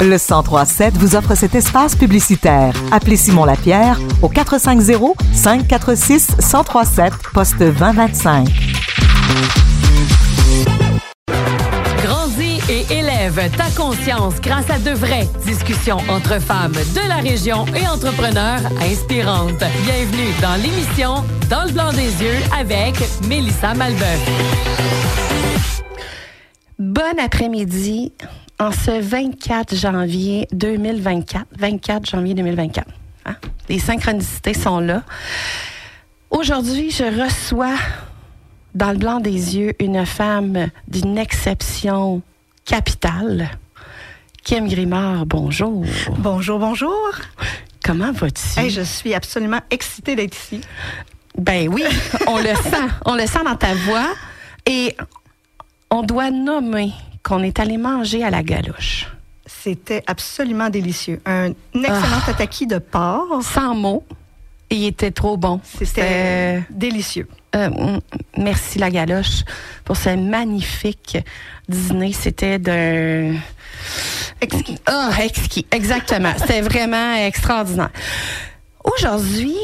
Le 1037 vous offre cet espace publicitaire. Appelez Simon Lapierre au 450 546 1037 poste 2025. Grandis et élève ta conscience grâce à de vraies discussions entre femmes de la région et entrepreneurs inspirantes. Bienvenue dans l'émission Dans le blanc des yeux avec Mélissa Malbeuf. Bon après-midi en ce 24 janvier 2024. 24 janvier 2024. Hein? Les synchronicités sont là. Aujourd'hui, je reçois dans le blanc des yeux une femme d'une exception capitale. Kim Grimard, bonjour. Bonjour, bonjour. Comment vas-tu? Hey, je suis absolument excitée d'être ici. Ben oui, on le sent. On le sent dans ta voix. Et on doit nommer qu'on est allé manger à la galoche. C'était absolument délicieux. Un excellent Ah. tataki de porc. Sans mots. Il était trop bon. C'était délicieux. Euh, merci la galoche pour ce magnifique dîner. C'était d'un Exquis. Ah, exquis, exactement. C'était vraiment extraordinaire. Aujourd'hui,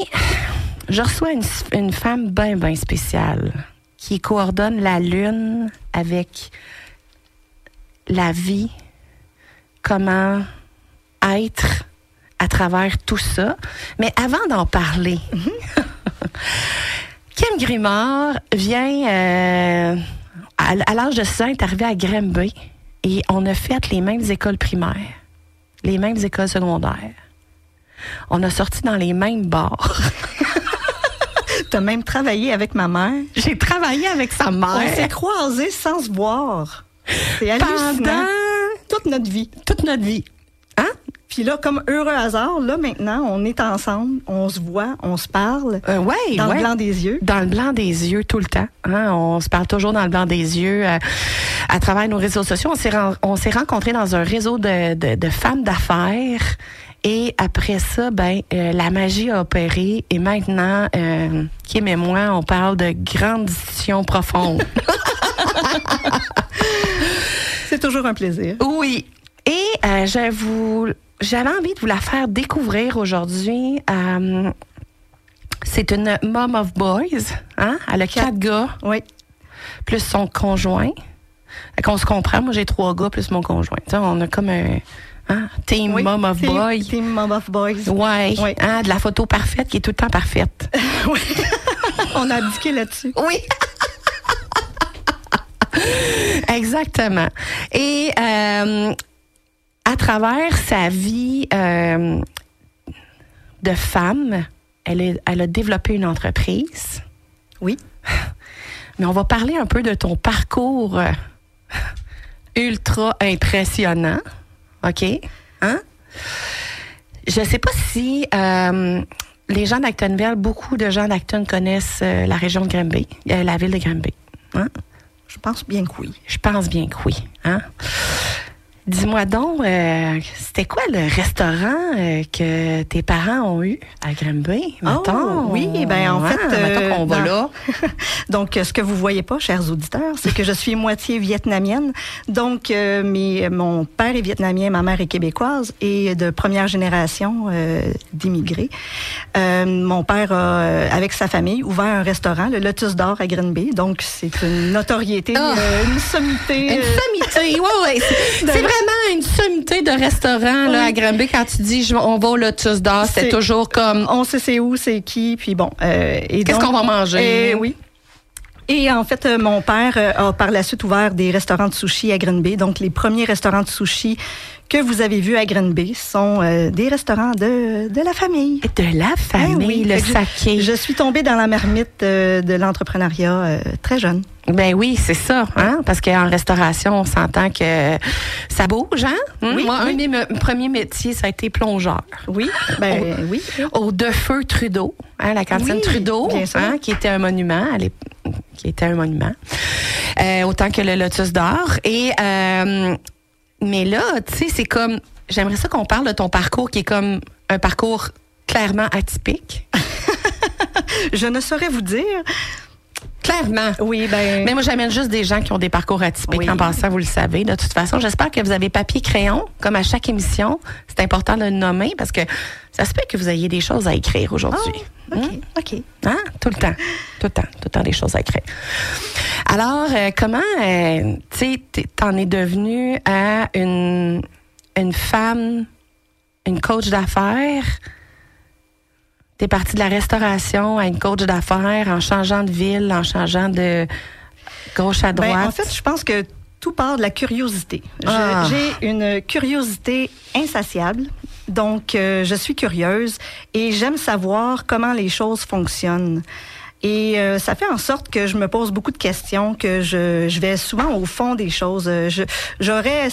je reçois une, une femme bien, bien spéciale qui coordonne la lune avec la vie, comment être à travers tout ça. Mais avant d'en parler, Kim Grimard vient euh, à, à l'âge de 6 ans, est arrivée à Granby et on a fait les mêmes écoles primaires, les mêmes écoles secondaires. On a sorti dans les mêmes bars. Tu as même travaillé avec ma mère? J'ai travaillé avec sa On s'est mère croisés sans se voir. C'est hallucinant. pendant toute notre vie. toute notre vie. Hein? Puis là, comme heureux hasard, là maintenant, on est ensemble, on se voit, on se parle Euh, ouais, dans ouais. le blanc des yeux. Dans le blanc des yeux tout le temps. Hein? On se parle toujours dans le blanc des yeux euh, à travers nos réseaux sociaux. On s'est, ren- on s'est rencontrés dans un réseau de, de, de femmes d'affaires. Et après ça, ben, euh, la magie a opéré. Et maintenant, euh, Kim et moi, on parle de grandes discussions profondes. Toujours un plaisir. Oui. Et euh, je vous, j'avais envie de vous la faire découvrir aujourd'hui. Euh, c'est une mom of boys. Hein? Elle a quatre gars, Oui. plus son conjoint. Qu'on se comprend. Moi, j'ai trois gars, plus mon conjoint. On a comme un hein, team oui. mom of Team- boys. Team Mom of Boys. Ouais, Oui. hein, de la photo parfaite qui est tout le temps parfaite. On a abdiqué là-dessus. Oui. Exactement. Et euh, à travers sa vie euh, de femme, elle, est- elle a développé une entreprise. Oui. Mais on va parler un peu de ton parcours euh, ultra impressionnant. OK? Hein? Je sais pas si euh, les gens d'Actonville, beaucoup de gens d'Acton connaissent euh, la région de Granby, euh, la ville de Granby. Hein? Je pense bien que oui. Je pense bien que oui. Hein? Dis-moi donc, euh, c'était quoi le restaurant euh, que tes parents ont eu à Granby? Oh, oui, ben en fait, euh, qu'on va là. Donc, ce que vous voyez pas, chers auditeurs, c'est que je suis moitié vietnamienne. Donc, mes- mon père est vietnamien, ma mère est québécoise et de première génération d'immigrés. Mon père a, avec sa famille, ouvert un restaurant, le Lotus d'Or à Granby. Donc, c'est une notoriété, Ah! une sommité. Une sommité, oui, oui. C'est c'est vraiment une sommité de restaurant là, Oui. à Granby. Quand tu dis je- on va au Lotus d'Or, c'est toujours comme on sait c'est où, c'est qui, puis bon. euh, qu'est-ce qu'on va manger? Eh oui. Et en fait, euh, mon père euh, a par la suite ouvert des restaurants de sushi à Granby. Donc, les premiers restaurants de sushi que vous avez vus à Granby sont euh, des restaurants de, de la famille. De la famille, Eh oui, le je- saké. Je suis tombée dans la marmite euh, de l'entrepreneuriat euh, très jeune. Ben oui, c'est ça, hein? Parce qu'en restauration, on s'entend que ça bouge, hein? Hum? Oui, Moi, un de mes me- premiers métiers, ça a été plongeur. Oui, ben oui. Au De Feu Trudeau, hein, la cantine Oui, Trudeau, hein, qui était un monument, à l'ép- qui était un monument, Euh, autant que le Lotus d'Or. Et euh, mais là, tu sais, c'est comme, j'aimerais ça qu'on parle de ton parcours, qui est comme un parcours clairement atypique. Je ne saurais vous dire. Clairement. Oui, ben. Mais moi, j'amène juste des gens qui ont des parcours atypiques. Oui. En passant, vous le savez. De toute façon, j'espère que vous avez papier crayon, comme à chaque émission. C'est important de le nommer parce que ça se peut que vous ayez des choses à écrire aujourd'hui. Ah, OK, OK. Hein? Tout le temps. Tout le temps. Tout le temps des choses à écrire. Alors, euh, comment, euh, tu sais, t'en es devenue à une, une femme, une coach d'affaires? T'es partie de la restauration à une coach d'affaires en changeant de ville, en changeant de gauche à droite. Ben, en fait, je pense que tout part de la curiosité. Ah. J'ai une curiosité insatiable. Donc, euh, je suis curieuse et j'aime savoir comment les choses fonctionnent. Et euh, ça fait en sorte que je me pose beaucoup de questions, que je, je vais souvent au fond des choses. Euh, j'aurais,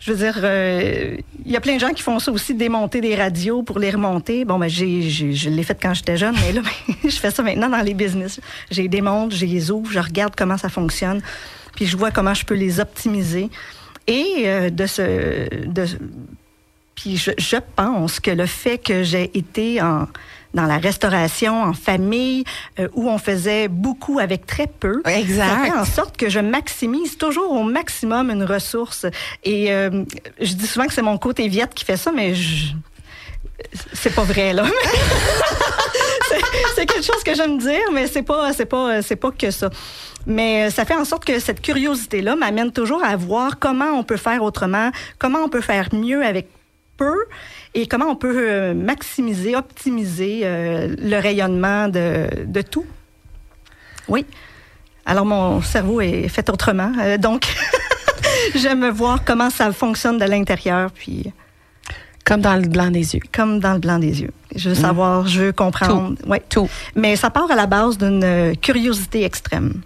je veux dire, euh, il y a plein de gens qui font ça aussi, démonter des radios pour les remonter. Bon, ben, j'ai, j'ai- je l'ai fait quand j'étais jeune, mais là, je fais ça maintenant dans les business. J'ai démonte, je les ouvre, je regarde comment ça fonctionne, puis je vois comment je peux les optimiser. Et euh, de ce, de, puis je, je pense que le fait que j'ai été en, dans la restauration, en famille, euh, où on faisait beaucoup avec très peu, Exact. ça fait en sorte que je maximise toujours au maximum une ressource. Et euh, je dis souvent que c'est mon côté viette qui fait ça, mais je, c'est pas vrai là. c'est, quelque chose que j'aime dire, mais c'est pas, c'est pas, c'est pas que ça. Mais euh, ça fait en sorte que cette curiosité-là m'amène toujours à voir comment on peut faire autrement, comment on peut faire mieux avec et comment on peut euh, maximiser, optimiser euh, le rayonnement de, de tout. Oui. Alors mon cerveau est fait autrement, Euh, donc j'aime voir comment ça fonctionne de l'intérieur, puis Comme dans le blanc des yeux. comme dans le blanc des yeux. Je veux savoir, je veux comprendre. Ouais. Tout. Mais ça part à la base d'une curiosité extrême.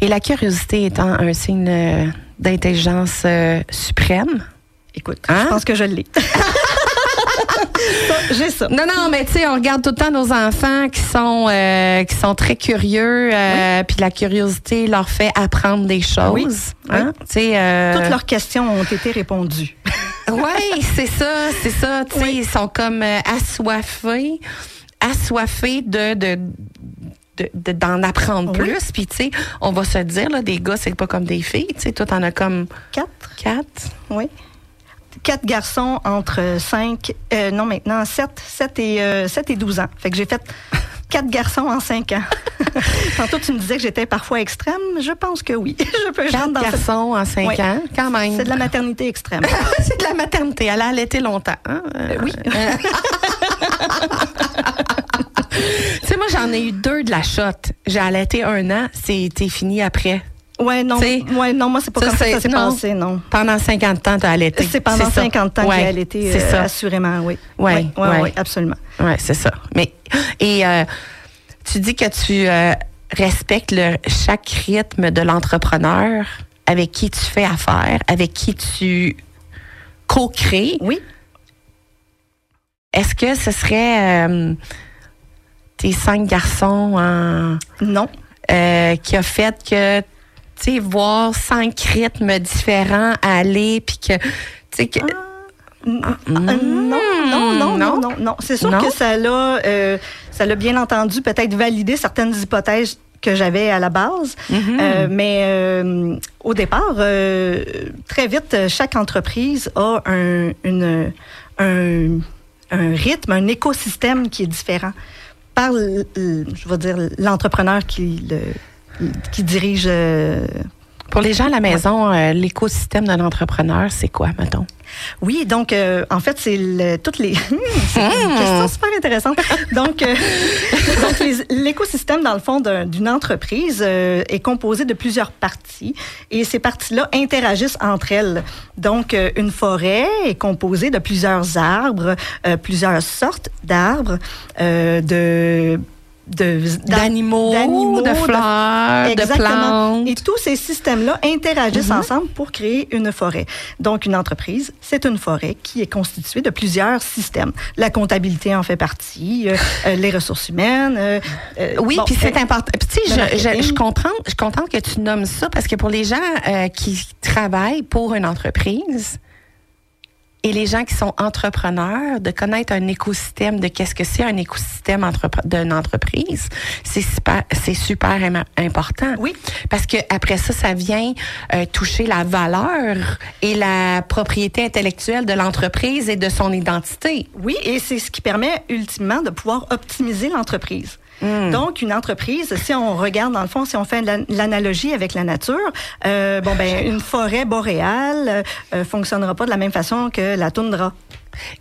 Et la curiosité étant un signe d'intelligence euh, suprême. Écoute, Hein? je pense que je l'ai. J'ai ça. Non, non, mais tu sais, on regarde tout le temps nos enfants qui sont euh, qui sont très curieux, euh, puis la curiosité leur fait apprendre des choses. Oui. Hein? Euh, Toutes leurs questions ont été répondues. Oui, c'est ça, c'est ça. Tu sais, ils sont comme assoiffés, assoiffés de de de- de- d'en apprendre Oui. plus. Puis, tu sais, on va se dire, là, des gars, c'est pas comme des filles. Tu sais, toi, t'en as comme Quatre, quatre. oui. Quatre garçons entre cinq, euh, non maintenant, sept, sept et, euh, sept et 12 ans. Fait que j'ai fait quatre garçons en cinq ans. Tantôt, tu me disais que j'étais parfois extrême. Je pense que oui. Je peux Quatre dans cette- garçons en cinq Oui. ans, quand même. C'est de la maternité extrême. c'est de la maternité. Elle a allaité longtemps. hein? Euh, oui. tu sais, moi, j'en ai eu deux de la shot. J'ai allaité un an. C'était fini après. Ouais, non. Ouais, non, moi, c'est pas ça, comme ça que ça s'est non. passé, non. Pendant 50 ans, t'as allaité. C'est pendant ça. 50 ans Ouais, qu'elle était, C'est euh, ça. assurément, oui. Ouais, oui, ouais. oui, absolument. Ouais, c'est ça. Mais et euh, tu dis que tu euh, respectes le, chaque rythme de l'entrepreneur avec qui tu fais affaire, avec qui tu co-crées. Oui. Est-ce que ce serait tes cinq garçons en, Non. qui a fait que tu sais voir cinq rythmes différents aller puis que tu sais que N- euh, non, non, non, non, non. non, non. C'est sûr Non? que ça l'a, euh, ça l'a bien entendu peut-être validé certaines hypothèses que j'avais à la base. Mhm. Euh, mais euh, au départ, très vite, chaque entreprise a un, une, un, un rythme, un écosystème qui est différent par, je vais dire, l'entrepreneur qui, le, qui dirige. euh, pour les gens à la maison, euh, l'écosystème d'un entrepreneur, c'est quoi, mettons? Oui, donc euh, en fait, c'est le, toutes les. c'est une Hmm. question super intéressante. Donc, euh, donc les- l'écosystème, dans le fond, d'un- d'une entreprise euh, est composé de plusieurs parties et ces parties-là interagissent entre elles. Donc, une forêt est composée de plusieurs arbres, plusieurs sortes d'arbres, de- D'animaux, d'animaux, de fleurs, de Exactement. plantes. Et tous ces systèmes-là interagissent Mhm. ensemble pour créer une forêt. Donc, une entreprise, c'est une forêt qui est constituée de plusieurs systèmes. La comptabilité en fait partie, euh, euh, les ressources humaines. euh, euh, Oui, bon, puis c'est euh, important. Puis, tu sais, je, je, je comprends, je suis contente que tu nommes ça parce que pour les gens euh, qui travaillent pour une entreprise, et les gens qui sont entrepreneurs, de connaître un écosystème, de qu'est-ce que c'est un écosystème entrep- d'une entreprise, c'est super, c'est super im- important. Oui. Parce que après ça, ça vient euh, toucher la valeur et la propriété intellectuelle de l'entreprise et de son identité. Oui, et c'est ce qui permet ultimement de pouvoir optimiser l'entreprise. Donc, une entreprise, si on regarde dans le fond, si on fait l'an- l'analogie avec la nature, euh, bon ben une forêt boréale euh, fonctionnera pas de la même façon que la toundra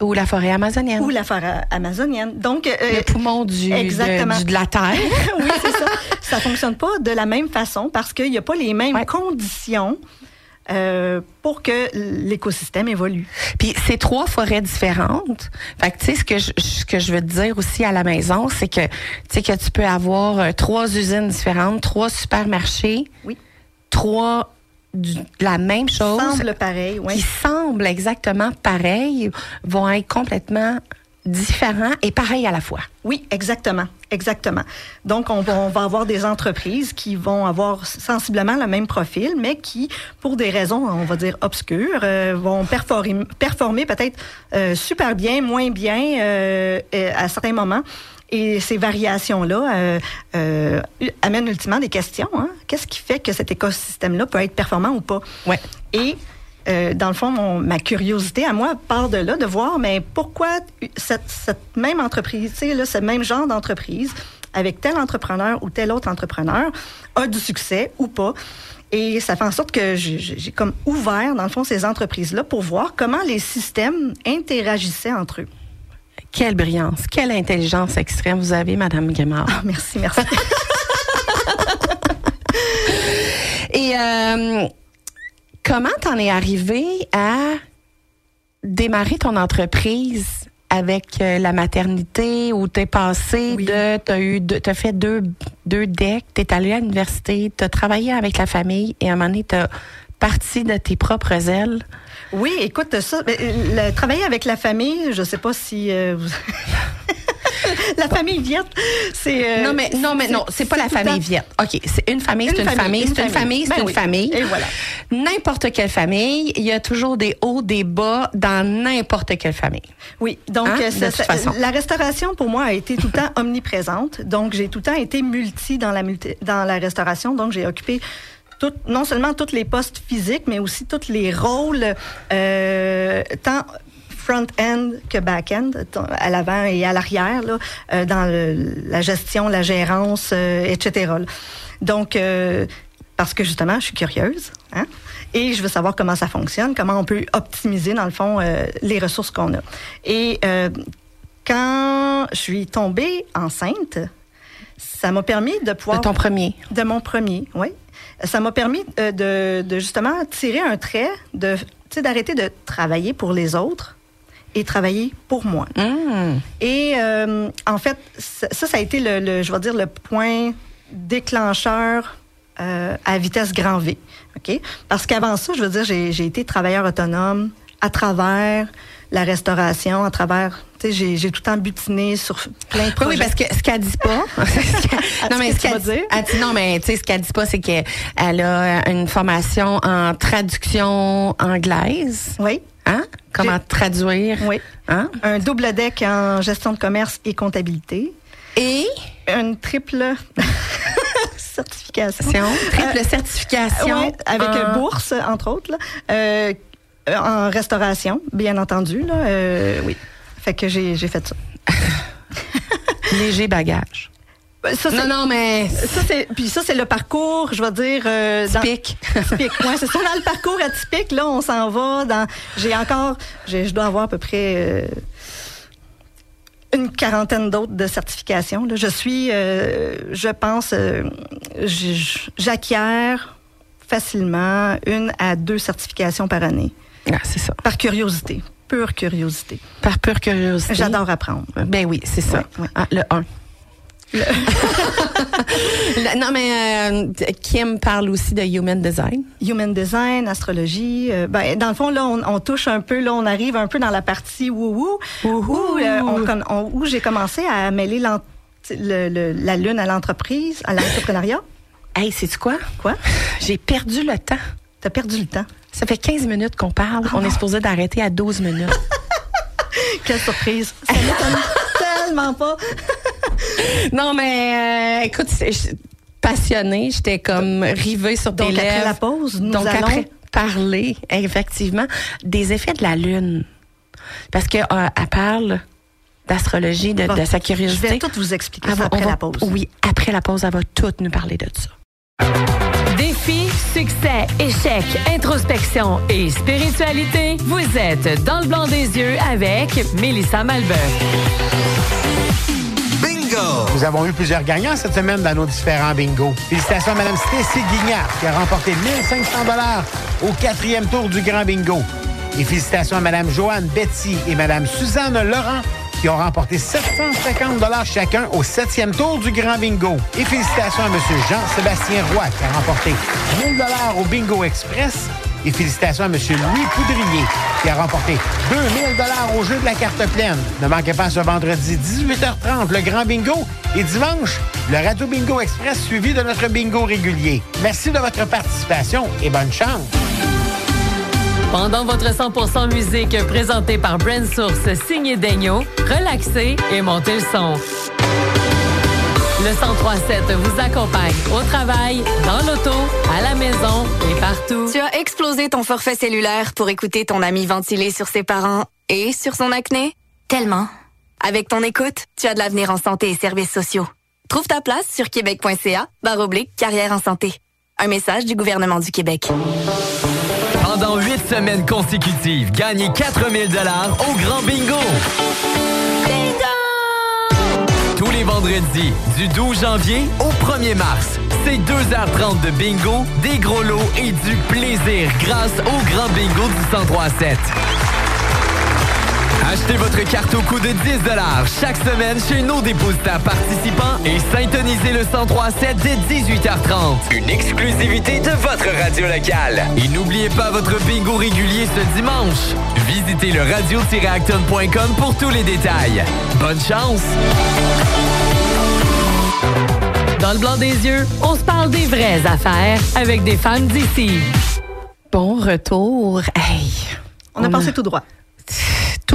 Ou la forêt amazonienne. ou la forêt amazonienne. Donc, euh, le poumon du, de- exactement. du- de la terre. oui, c'est ça. Ça fonctionne pas de la même façon parce qu'il n'y a pas les mêmes Ouais. conditions euh, pour que l'écosystème évolue. Puis c'est trois forêts différentes. Fait que tu sais ce que je, ce que je veux te dire aussi à la maison, c'est que tu sais que tu peux avoir euh, trois usines différentes, trois supermarchés, Oui. trois du- la même chose Semble pareil, oui. qui semblent exactement pareils, vont être complètement différents et pareils à la fois. Oui, exactement, exactement. Donc, on va, on va avoir des entreprises qui vont avoir sensiblement le même profil, mais qui, pour des raisons, on va dire obscures, euh, vont performer, performer peut-être euh, super bien, moins bien euh, à certains moments. Et ces variations-là amènent ultimement des questions. Hein? Qu'est-ce qui fait que cet écosystème-là peut être performant ou pas? Ouais. Et euh, dans le fond, mon- ma curiosité à moi part de là, de voir, mais pourquoi cette, cette même entreprise, tu sais, là, ce même genre d'entreprise, avec tel entrepreneur ou tel autre entrepreneur, a du succès ou pas? Et ça fait en sorte que j'ai comme ouvert, dans le fond, ces entreprises-là pour voir comment les systèmes interagissaient entre eux. Quelle brillance, quelle intelligence extrême vous avez, Madame Guimard. Ah, merci, merci. Et euh, comment t'en es arrivé à démarrer ton entreprise avec euh, la maternité où t'es passé Oui. de t'as eu deux- t'as fait deux deux decks, t'es allé à l'université, t'as travaillé avec la famille et à un moment donné t'as parti de tes propres ailes? Oui, écoute, ça, ben, le, travailler avec la famille, je sais pas si euh. la famille Viette, c'est euh, non mais non mais non, c'est pas la famille Viette. OK, c'est une famille, c'est Une famille, c'est une famille, c'est Ben une famille. Et voilà. N'importe quelle famille, il y a toujours des hauts, des bas dans n'importe quelle famille. Oui, donc Hein, euh, de ça- ça- façon. la restauration pour moi a été tout le temps omniprésente. Donc j'ai tout le temps été multi dans la multi- dans la restauration. Donc j'ai occupé tout, non seulement tous les postes physiques, mais aussi tous les rôles euh, tant front-end que back-end, à l'avant et à l'arrière, là, euh, dans le- la gestion, la gérance, euh, etc. là. Donc, euh, parce que justement, je suis curieuse, hein, et je veux savoir comment ça fonctionne, comment on peut optimiser, dans le fond, euh, les ressources qu'on a. Et euh, quand je suis tombée enceinte, ça m'a permis de De pouvoir ton premier. de mon premier, oui. Ça m'a permis euh, de, de justement tirer un trait, de, d'arrêter de travailler pour les autres et travailler pour moi. Mmh. Et euh, en fait, ça, ça a été le, le- je vais dire, le point déclencheur euh, à vitesse grand V. OK? Parce qu'avant ça, je veux dire, j'ai, été travailleur autonome à travers la restauration, à travers, tu sais, j'ai, tout le temps butiné sur plein de projets. oui, parce que ce qu'elle dit pas. non, mais ce qu'elle elle dit- non, mais tu sais, ce qu'elle dit pas, c'est qu'elle a une formation en traduction anglaise. Oui, Hein? Comment traduire? oui. Hein? Un double deck en gestion de commerce et comptabilité. Et, Une triple certification. triple Euh, certification. Ouais, avec en- bourse, entre autres, là. Euh, en restauration, bien entendu. Là, euh, oui. Fait que j'ai j'ai fait ça. léger bagage. Ça, c'est- Non, non, mais Ça, c'est, puis ça, c'est le parcours, je vais dire... Euh, dans- typique. Typique, ouais, c'est ça. Dans le parcours atypique, là, on s'en va dans... J'ai encore... j'ai- Je dois avoir à peu près... euh, une quarantaine d'autres de certifications. là. Je suis, euh, je pense, euh, j'acquiers facilement une à deux certifications par année, Ah, c'est ça. par curiosité, pure curiosité. Par pure curiosité. J'adore apprendre. Ben oui, c'est ça. Ouais, ouais. Ah, le 1. non, mais euh, Kim parle aussi de human design. Human design, astrologie. euh, ben, dans le fond, là, on, on touche un peu, là, on arrive un peu dans la partie wou-wou, où, euh, on con- on- où j'ai commencé à mêler l'en- le- le- la lune à l'entreprise, à l'entrepreneuriat. Hey, sais-tu quoi? Quoi? J'ai perdu le temps. T'as perdu le temps? Ça fait 15 minutes qu'on parle. On est supposé d'arrêter à 12 minutes. Quelle surprise. Ça m'étonne tellement pas. non, mais euh, écoute, je- passionnée, j'étais comme rivée sur Donc, tes après la pause, nous Donc, allons- après parler, effectivement, des effets de la Lune. Parce qu'elle parle d'astrologie, de, Bon, de sa Je curiosité. vais tout vous expliquer ça va- après va- la pause. Oui, après la pause, elle va tout nous parler de ça. Défi, succès, échec, introspection et spiritualité, vous êtes dans le blanc des yeux avec Mélissa Malbeuf. Nous avons eu plusieurs gagnants cette semaine dans nos différents bingos. Félicitations à Mme Stacy Guignard qui a remporté 1500 dollars au quatrième tour du Grand Bingo. Et félicitations à Mme Joanne Betty et Mme Suzanne Laurent qui ont remporté 750 dollars chacun au septième tour du Grand Bingo. Et félicitations à M. Jean-Sébastien Roy qui a remporté 1000 dollars au Bingo Express. Et félicitations à M. Louis Poudrier qui a remporté 2000 dollars au jeu de la carte pleine. Ne manquez pas ce vendredi 18h30 le Grand Bingo et dimanche le Radio Bingo Express suivi de notre bingo régulier. Merci de votre participation et bonne chance. Pendant votre 100% musique présenté par Brand Source signé Daigno, relaxez et montez le son. Le 1037 vous accompagne au travail, dans l'auto, à la maison et partout. Tu as explosé ton forfait cellulaire pour écouter ton ami ventiler sur ses parents et sur son acné? Tellement. Avec ton écoute, tu as de l'avenir en santé et services sociaux. Trouve ta place sur québec.ca barre oblique carrière en santé. Un message du gouvernement du Québec. Pendant huit semaines consécutives, gagnez 4000 dollars au Grand Bingo. Tous les vendredis, du 12 janvier au 1er mars, c'est 2h30 de bingo, des gros lots et du plaisir grâce au Grand Bingo du 1037. Achetez votre carte au coût de 10 chaque semaine chez nos dépositaires participants et syntonisez le 1037 dès 18h30. Une exclusivité de votre radio locale. Et n'oubliez pas votre bingo régulier ce dimanche. Visitez le radio-acton.com pour tous les détails. Bonne chance! Dans le blanc des yeux, on se parle des vraies affaires avec des femmes d'ici. Bon retour. Hey, On a passé tout droit.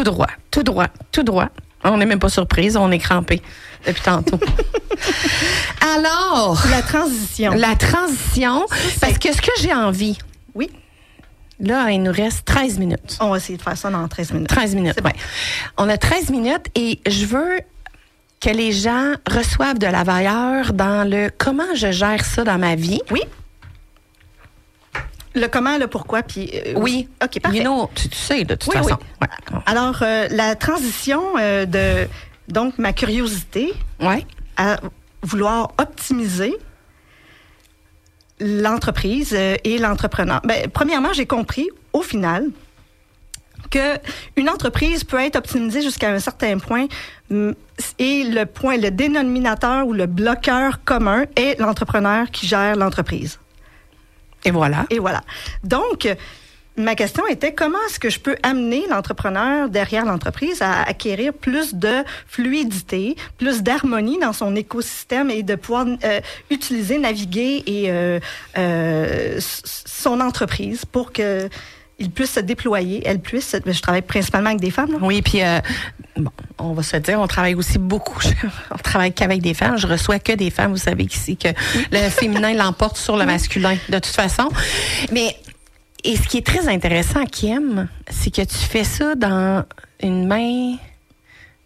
Tout droit, tout droit, tout droit. On n'est même pas surprise, on est crampé depuis tantôt. Alors, La transition. la transition, parce que ce que j'ai envie, Oui, là, il nous reste 13 minutes. on va essayer de faire ça dans 13 minutes. 13 minutes, C'est bon. On a 13 minutes et je veux que les gens reçoivent de la valeur dans le comment je gère ça dans ma vie. Oui. Le comment, le pourquoi, puis... euh, Oui. OK, parfait. You know, tu, tu sais, de toute Oui, façon. oui. Ouais. Alors, euh, la transition euh, de, donc, ma curiosité Ouais. à vouloir optimiser l'entreprise et l'entrepreneur. Ben, premièrement, j'ai compris, au final, que une entreprise peut être optimisée jusqu'à un certain point hum, et le point, le dénominateur ou le bloqueur commun est l'entrepreneur qui gère l'entreprise. Et voilà. Et voilà. Donc, ma question était comment est-ce que je peux amener l'entrepreneur derrière l'entreprise à acquérir plus de fluidité, plus d'harmonie dans son écosystème et de pouvoir euh, utiliser, naviguer et euh, euh, son entreprise pour que il puisse se déployer, elle puisse. Je travaille principalement avec des femmes. là. Oui, puis euh, bon, on va se dire, on travaille aussi beaucoup. on travaille qu'avec des femmes. Je reçois que des femmes. Vous savez ici que le féminin l'emporte sur le masculin, de toute façon. Mais et ce qui est très intéressant, Kim, c'est que tu fais ça dans une main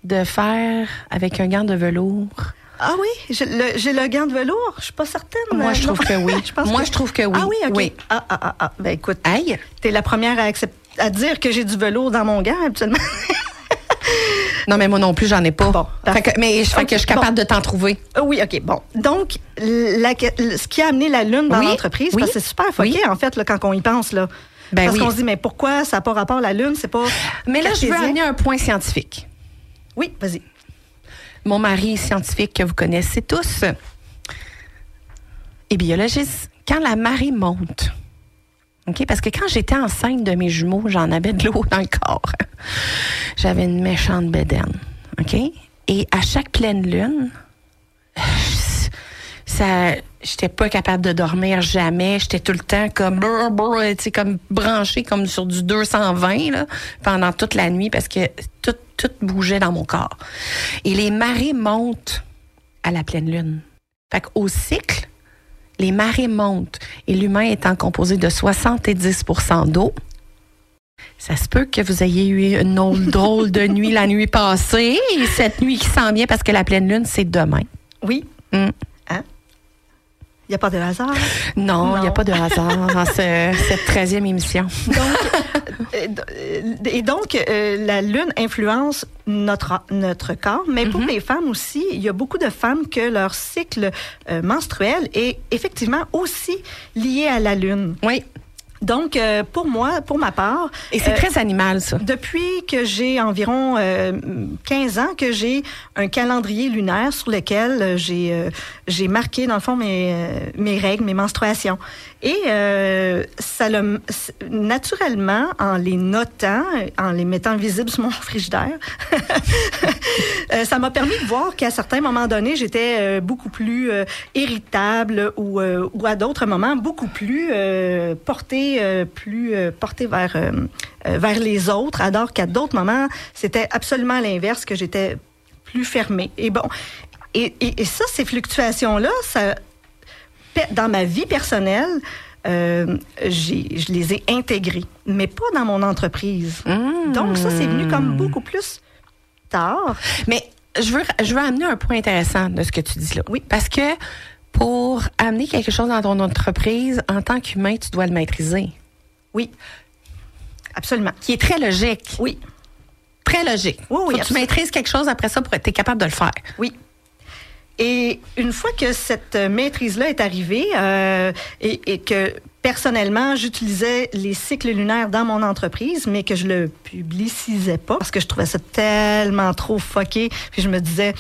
de fer avec un gant de velours. Ah oui, j'ai le, gant de velours? Je suis pas certaine. Moi, euh, je trouve non. que oui. Je pense Moi, que- je trouve que oui. Ah oui, ok. Oui. Ah, ah, ah, ah. Ben écoute, Aïe! t'es la première à, accepter, à dire que j'ai du velours dans mon gant habituellement. Non, mais moi non plus, j'en ai pas. Bon, Fait que- mais je fais Ok, que je suis capable de t'en trouver. Ah Oui, OK, bon. Donc, la- ce qui a amené la Lune dans Oui, l'entreprise, oui, c'est super foqué, oui. en fait, là, quand on y pense. Là. Ben parce qu'on se dit, mais pourquoi ça n'a pas rapport à la Lune? C'est pas. Mais là, je veux amener un point scientifique. Oui, vas-y. Mon mari scientifique que vous connaissez tous est biologiste. Quand la marée monte? Parce que quand j'étais enceinte de mes jumeaux, j'en avais de l'eau dans le corps. J'avais une méchante bédaine. OK? Et à chaque pleine lune, ça, j'étais pas capable de dormir jamais. J'étais tout le temps comme, brr, comme branchée comme sur du 220 là, pendant toute la nuit parce que tout, tout bougeait dans mon corps. Et les marées montent à la pleine lune. Fait qu'au cycle, les marées montent et l'humain étant composé de 70% d'eau, ça se peut que vous ayez eu une autre drôle de nuit la nuit passée et cette nuit qui s'en vient parce que la pleine lune, c'est demain. Oui. Mm. Il n'y a pas de hasard? Non, il n'y a pas de hasard dans ce- cette 13e émission. Euh, Et donc, euh, la lune influence notre, notre corps, mais pour les femmes aussi, il y a beaucoup de femmes que leur cycle euh, menstruel est effectivement aussi lié à la lune. Oui. Donc, euh, pour moi, pour ma part, Et c'est euh, très animal, ça. depuis que j'ai environ euh, 15 ans que j'ai un calendrier lunaire sur lequel euh, j'ai euh, j'ai marqué dans le fond mes euh, mes règles, mes menstruations. Et euh, ça le naturellement en les notant, en les mettant visibles sur mon frigidaire, euh, ça m'a permis de voir qu'à certains moments donnés, j'étais euh, beaucoup plus euh, irritable ou, euh, ou à d'autres moments beaucoup plus euh, euh, plus euh, portée vers euh, euh, vers les autres, alors qu'à d'autres moments, c'était absolument l'inverse que j'étais plus fermée. Et bon, et, et, et ça, ces fluctuations-là, ça, dans ma vie personnelle, euh, je les ai intégrées, mais pas dans mon entreprise. Donc ça, c'est venu comme beaucoup plus tard. Mais je veux, je veux amener un point intéressant de ce que tu dis là. Oui. Parce que pour amener quelque chose dans ton entreprise, en tant qu'humain, tu dois le maîtriser. Oui, absolument. Qui est très logique. Oui, Très logique. Oui, oui, Faut que tu maîtrises quelque chose après ça pour être capable de le faire. oui. Et une fois que cette maîtrise-là est arrivée euh, et, et que personnellement j'utilisais les cycles lunaires dans mon entreprise, mais que je le publicisais pas parce que je trouvais ça tellement trop fucké, puis je me disais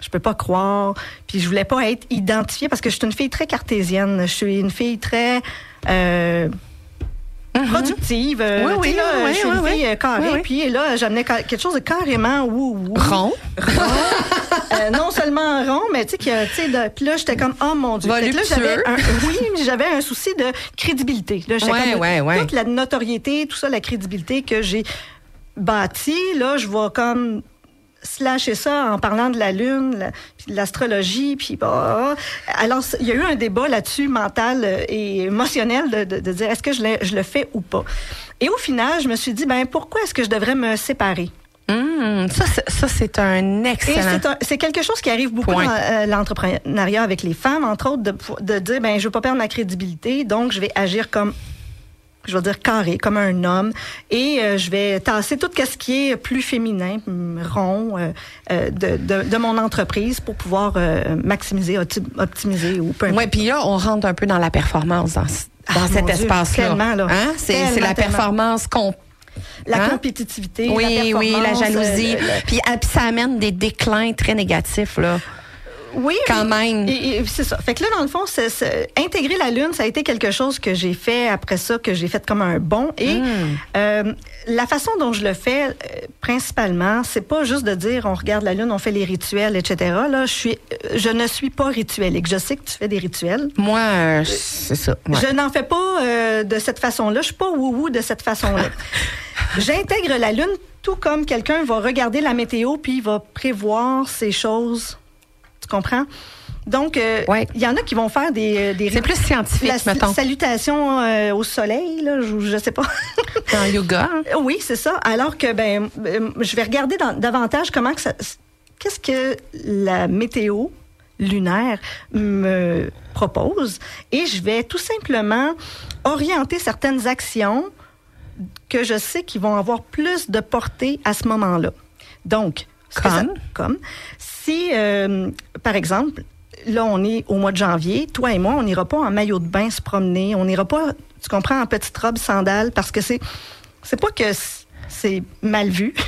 je peux pas croire, puis je voulais pas être identifiée parce que je suis une fille très cartésienne, je suis une fille très euh, productive. euh, Oui, oui, là, oui, je suis oui, une fille euh, carrée, puis là j'amenais quelque chose de carrément wou wou. Rond. Euh, non seulement rond, mais tu sais, puis là, j'étais comme, oh mon Dieu. Fait que là, j'avais un, oui, j'avais un souci de crédibilité. Là, Ouais, comme. Toute la notoriété, tout ça, la crédibilité que j'ai bâtie, là, je vais comme slasher ça en parlant de la lune, la- puis de l'astrologie, puis bah, alors il y a eu un débat là-dessus mental euh, et émotionnel de, de- de dire est-ce que je, le- je le fais ou pas? Et au final, je me suis dit ben pourquoi est-ce que je devrais me séparer? Hum, ça, c'est- ça, c'est un excellent. c'est quelque chose qui arrive beaucoup Point. dans euh, l'entrepreneuriat avec les femmes, entre autres, de, de dire, ben, je veux pas perdre ma crédibilité, donc je vais agir comme, je vais dire carré, comme un homme, et euh, je vais tasser tout ce qui est plus féminin, hum, rond, euh, euh, de, de, de mon entreprise pour pouvoir maximiser, opti- optimiser ou peu importe. Ouais, puis là, on rentre un peu dans la performance dans, Ah, cet espace-là. Hein? C'est la performance qu'on La Hein? compétitivité, Oui, la oui, la jalousie. euh, le- ah, puis ça amène des déclins très négatifs, là. Oui, Quand même. c'est ça. Fait que là, dans le fond, c'est- c'est- intégrer la lune, ça a été quelque chose que j'ai fait après ça, que j'ai fait comme un bon. Et Hmm. euh, la façon dont je le fais, euh, principalement, c'est pas juste de dire on regarde la lune, on fait les rituels, etc. Là, je suis, euh, je ne suis pas rituelique. Je sais que tu fais des rituels. Moi, euh, c'est ça. ouais. Je n'en fais pas de cette façon-là. Je suis pas wou-wou de cette façon-là. J'intègre la lune tout comme quelqu'un va regarder la météo puis il va prévoir ces choses. Tu comprends? Donc, euh, il Ouais. y en a qui vont faire des, des C'est plus scientifique, la mettons. salutation euh, au soleil, là, je, je sais pas. Dans le yoga. hein? oui, c'est ça. Alors que ben, euh, je vais regarder dans- davantage comment que ça, qu'est-ce que la météo lunaire me propose et je vais tout simplement orienter certaines actions que je sais qui vont avoir plus de portée à ce moment-là. Donc, ça- Comme? Si, euh, par exemple, là, on est au mois de janvier, toi et moi, on n'ira pas en maillot de bain se promener, on n'ira pas, tu comprends, en petite robe sandales, parce que c'est, c'est pas que c'est mal vu.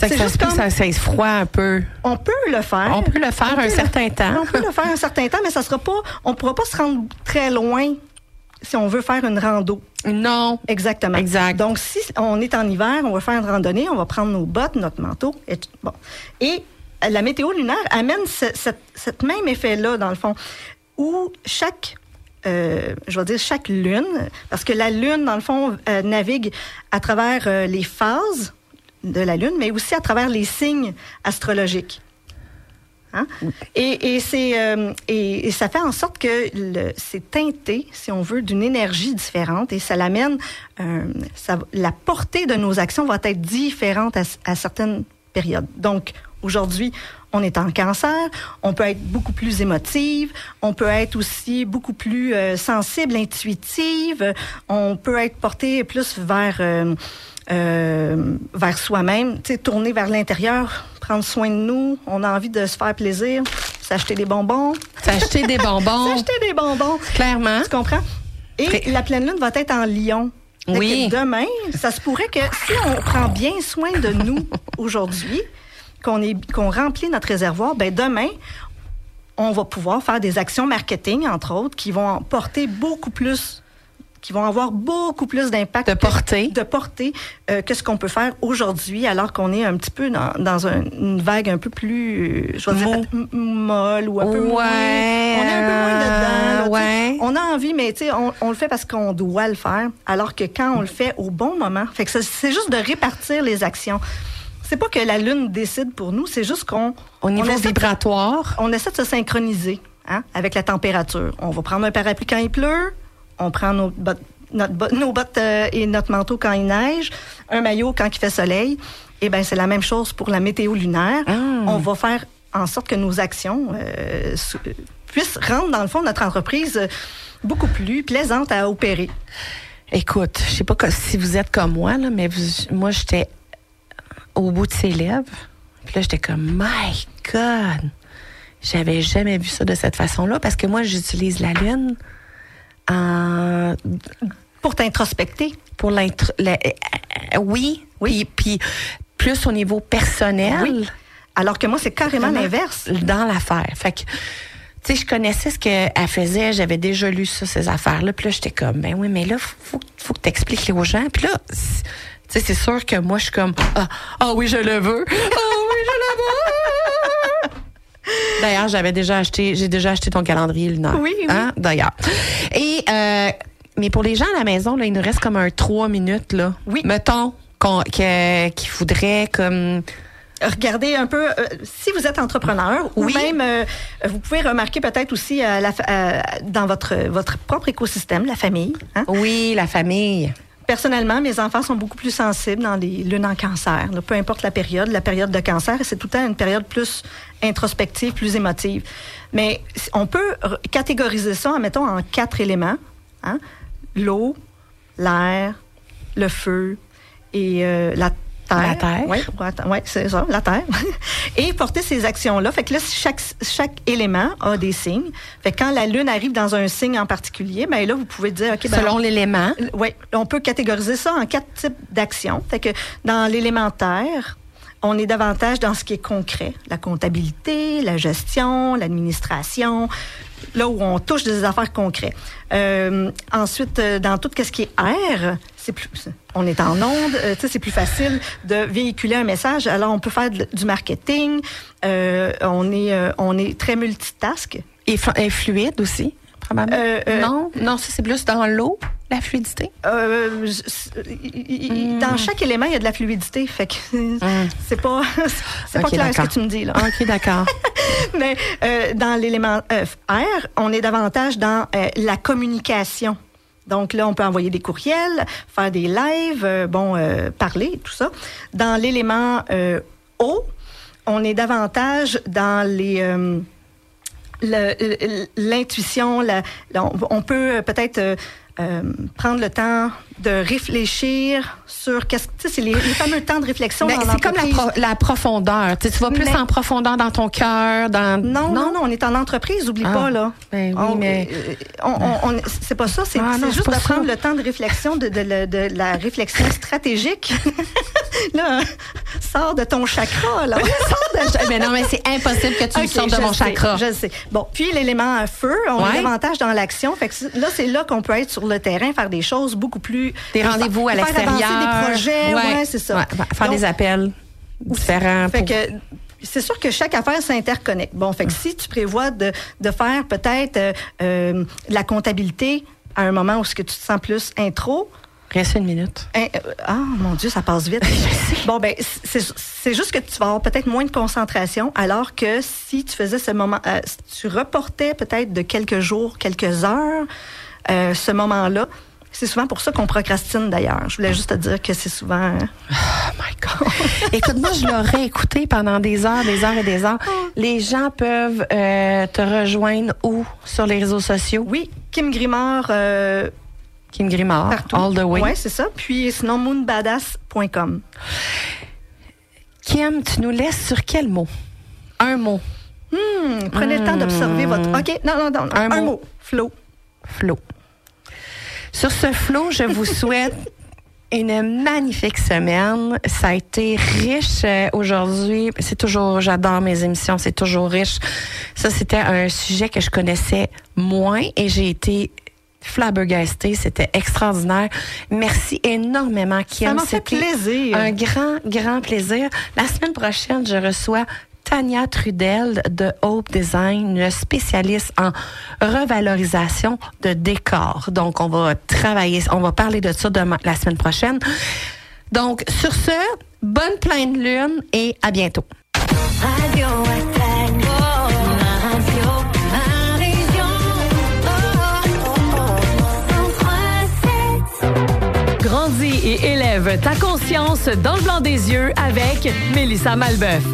C'est juste ça, comme, ça, se froid un peu. on peut le faire. On peut le faire On un certain le- temps. On peut le faire un certain temps, mais ça sera pas, on pourra pas se rendre très loin si on veut faire une rando. Non. Exactement. Exact. Donc, si on est en hiver, on va faire une randonnée, on va prendre nos bottes, notre manteau, et bon. Et la météo lunaire amène ce, cette, cette même effet-là, dans le fond. où chaque euh, je vais dire chaque lune, parce que la lune, dans le fond, euh, navigue à travers euh, les phases de la lune, mais aussi à travers les signes astrologiques. Hein? Et, et et, et ça fait en sorte que c'est teinté, si on veut, d'une énergie différente et ça l'amène. la portée de nos actions va être différente à, à certaines périodes. Donc aujourd'hui, on est en cancer, on peut être beaucoup plus émotive, on peut être aussi beaucoup plus euh, sensible, intuitive, on peut être porté plus vers euh, euh, vers soi-même, tourner vers l'intérieur, prendre soin de nous. On a envie de se faire plaisir, s'acheter des bonbons, S'acheter des bonbons, s'acheter des bonbons. clairement. Tu comprends? Et la pleine lune va être en lion. Oui. demain, ça se pourrait que si on prend bien soin de nous aujourd'hui, qu'on remplit notre réservoir, ben demain, on va pouvoir faire des actions marketing, entre autres, qui vont porter beaucoup plus, qui vont avoir beaucoup plus d'impact. De portée. De portée euh, que ce qu'on peut faire aujourd'hui, alors qu'on est un petit peu dans, dans un- une vague un peu plus, je vais dire, molle ou un peu moins. Ouais, On est un peu moins dedans. là, ouais. On a envie, mais tu sais, on, on le fait parce qu'on doit le faire, alors que quand on le fait au bon moment, fait que ça- c'est juste de répartir les actions. C'est pas que la lune décide pour nous, c'est juste qu'on Au niveau on essaie de- vibratoire, on essaie de se synchroniser hein, avec la température. On va prendre un parapluie quand il pleut, on prend nos bottes, notre nos bottes euh, et notre manteau quand il neige, un maillot quand il fait soleil. Et ben c'est la même chose pour la météo lunaire. Ah. On va faire en sorte que nos actions euh, puissent rendre dans le fond notre entreprise euh, beaucoup plus plaisante à opérer. écoute, je sais pas si vous êtes comme moi, là, mais vous- moi, j'étais au bout de ses lèvres. Puis là, j'étais comme, my God! J'avais jamais vu ça de cette façon-là parce que moi, j'utilise la lune en Pour t'introspecter. pour l'intro... la- oui, Oui. Puis, puis plus au niveau personnel Oui. Alors que moi, c'est carrément l'inverse. dans l'affaire. Fait que, tu sais, je connaissais ce qu'elle faisait, j'avais déjà lu ça, ces affaires-là. Puis là, j'étais comme, ben oui, mais là, faut, faut que tu expliques aux gens. Puis là, tu sais, c'est sûr que moi, je suis comme, ah, ah oui, je le veux. Ah oui, je le veux. D'ailleurs, j'avais déjà acheté, j'ai déjà acheté ton calendrier lunaire. Oui, oui. Hein, D'ailleurs. Et, euh, mais pour les gens à la maison, là, il nous reste comme un trois minutes, là. Oui. Mettons qu'il faudrait comme, Regardez un peu, euh, si vous êtes entrepreneur, Oui. ou même, euh, vous pouvez remarquer peut-être aussi euh, la dans votre, votre propre écosystème, la famille. hein? oui, la famille. Personnellement, mes enfants sont beaucoup plus sensibles dans les lunes en cancer. peu importe la période, la période de cancer, c'est tout le temps une période plus introspective, plus émotive. Mais on peut catégoriser ça, mettons, en quatre éléments. hein. L'eau, l'air, le feu et euh, la terre. La terre. Oui, ouais, c'est ça, la terre. et porter ces actions-là. Fait que là, chaque, chaque élément a des signes. Fait que quand la lune arrive dans un signe en particulier, ben là, vous pouvez dire, OK, ben, Selon l'élément. oui, on peut catégoriser ça en quatre types d'actions. Fait que dans l'élémentaire, on est davantage dans ce qui est concret, la comptabilité, la gestion, l'administration, là où on touche des affaires concrètes. Euh, ensuite, euh, dans tout ce qui est air, c'est plus, on est en onde, euh, c'est plus facile de véhiculer un message. Alors, on peut faire de- du marketing. euh, on est, euh, on est très multitask. Et, flu- et fluide aussi, probablement. Euh, euh, non, non, ça c'est plus dans l'eau, la fluidité. Euh, Dans chaque élément, il y a de la fluidité. Fait que c'est pas, c'est pas clair ce que d'accord. tu me dis là. OK, d'accord. Mais euh, dans l'élément euh, air, on est davantage dans euh, la communication. Donc là, on peut envoyer des courriels, faire des lives, euh, bon, euh, parler, tout ça. Dans l'élément euh, eau, on est davantage dans les le- le- l'intuition, on, peut peut-être prendre le temps de réfléchir sur qu'est-ce que tu sais, c'est les, les fameux temps de réflexion. Mais dans c'est comme la, l'entreprise. pro- la profondeur. Tu, vas plus Mais- en profondeur dans ton cœur, dans. Non, non, non, on est en entreprise, oublie Ah. pas, là. Ben oui, On- mais- euh, on- on- on- c'est pas ça, c'est Ah, juste de ça. prendre le temps de réflexion, de, de, de- de la réflexion stratégique. là, sors de ton chakra, là. mais non, mais c'est impossible que tu me Ok, sortes de mon sais, chakra. Je sais. Bon, puis l'élément feu, on Ouais. est davantage dans l'action. Fait que là, c'est là qu'on peut être sur le terrain, faire des choses beaucoup plus. Des rendez-vous à l'extérieur. des projets, ouais, c'est ça. Ouais, faire Donc, des appels différents. Fait pour- que c'est sûr que chaque affaire s'interconnecte. Bon, fait que si tu prévois de, de faire peut-être euh, euh, la comptabilité à un moment où ce que tu te sens plus intro, Reste une minute. Hein, euh, ah, mon Dieu, ça passe vite. bon, ben, c'est juste que tu vas avoir peut-être moins de concentration, alors que si tu faisais ce moment, si tu reportais peut-être de quelques jours, quelques heures, ce moment-là, c'est souvent pour ça qu'on procrastine d'ailleurs. Je voulais juste te dire que c'est souvent. hein. Oh my God. Écoute, moi, je l'aurais écouté pendant des heures, des heures et des heures. Les gens peuvent euh, te rejoindre où? Sur les réseaux sociaux? Oui, Kim Grimard, euh, Kim Grimard, partout. all the way. Oui, c'est ça. Puis sinon, moonbadass.com. Kim, tu nous laisses sur quel mot? Un mot. Hmm, prenez le temps d'observer votre. OK, non, non, non. Un Un, mot. mot. Flow. Flot. Sur ce flot, je vous souhaite une magnifique semaine. Ça a été riche euh, aujourd'hui. C'est toujours, j'adore mes émissions, c'est toujours riche. Ça, c'était un sujet que je connaissais moins et j'ai été flabbergastée. C'était extraordinaire. Merci énormément, Kim. Ça m'a fait plaisir. Un grand, grand plaisir. La semaine prochaine, je reçois Tania Trudel de Hope Design, une spécialiste en revalorisation de décor. Donc, on va travailler, on va parler de ça demain, la semaine prochaine. Donc, sur ce, bonne pleine lune et à bientôt. Grandis et élève ta conscience dans le blanc des yeux avec Mélissa Malbeuf.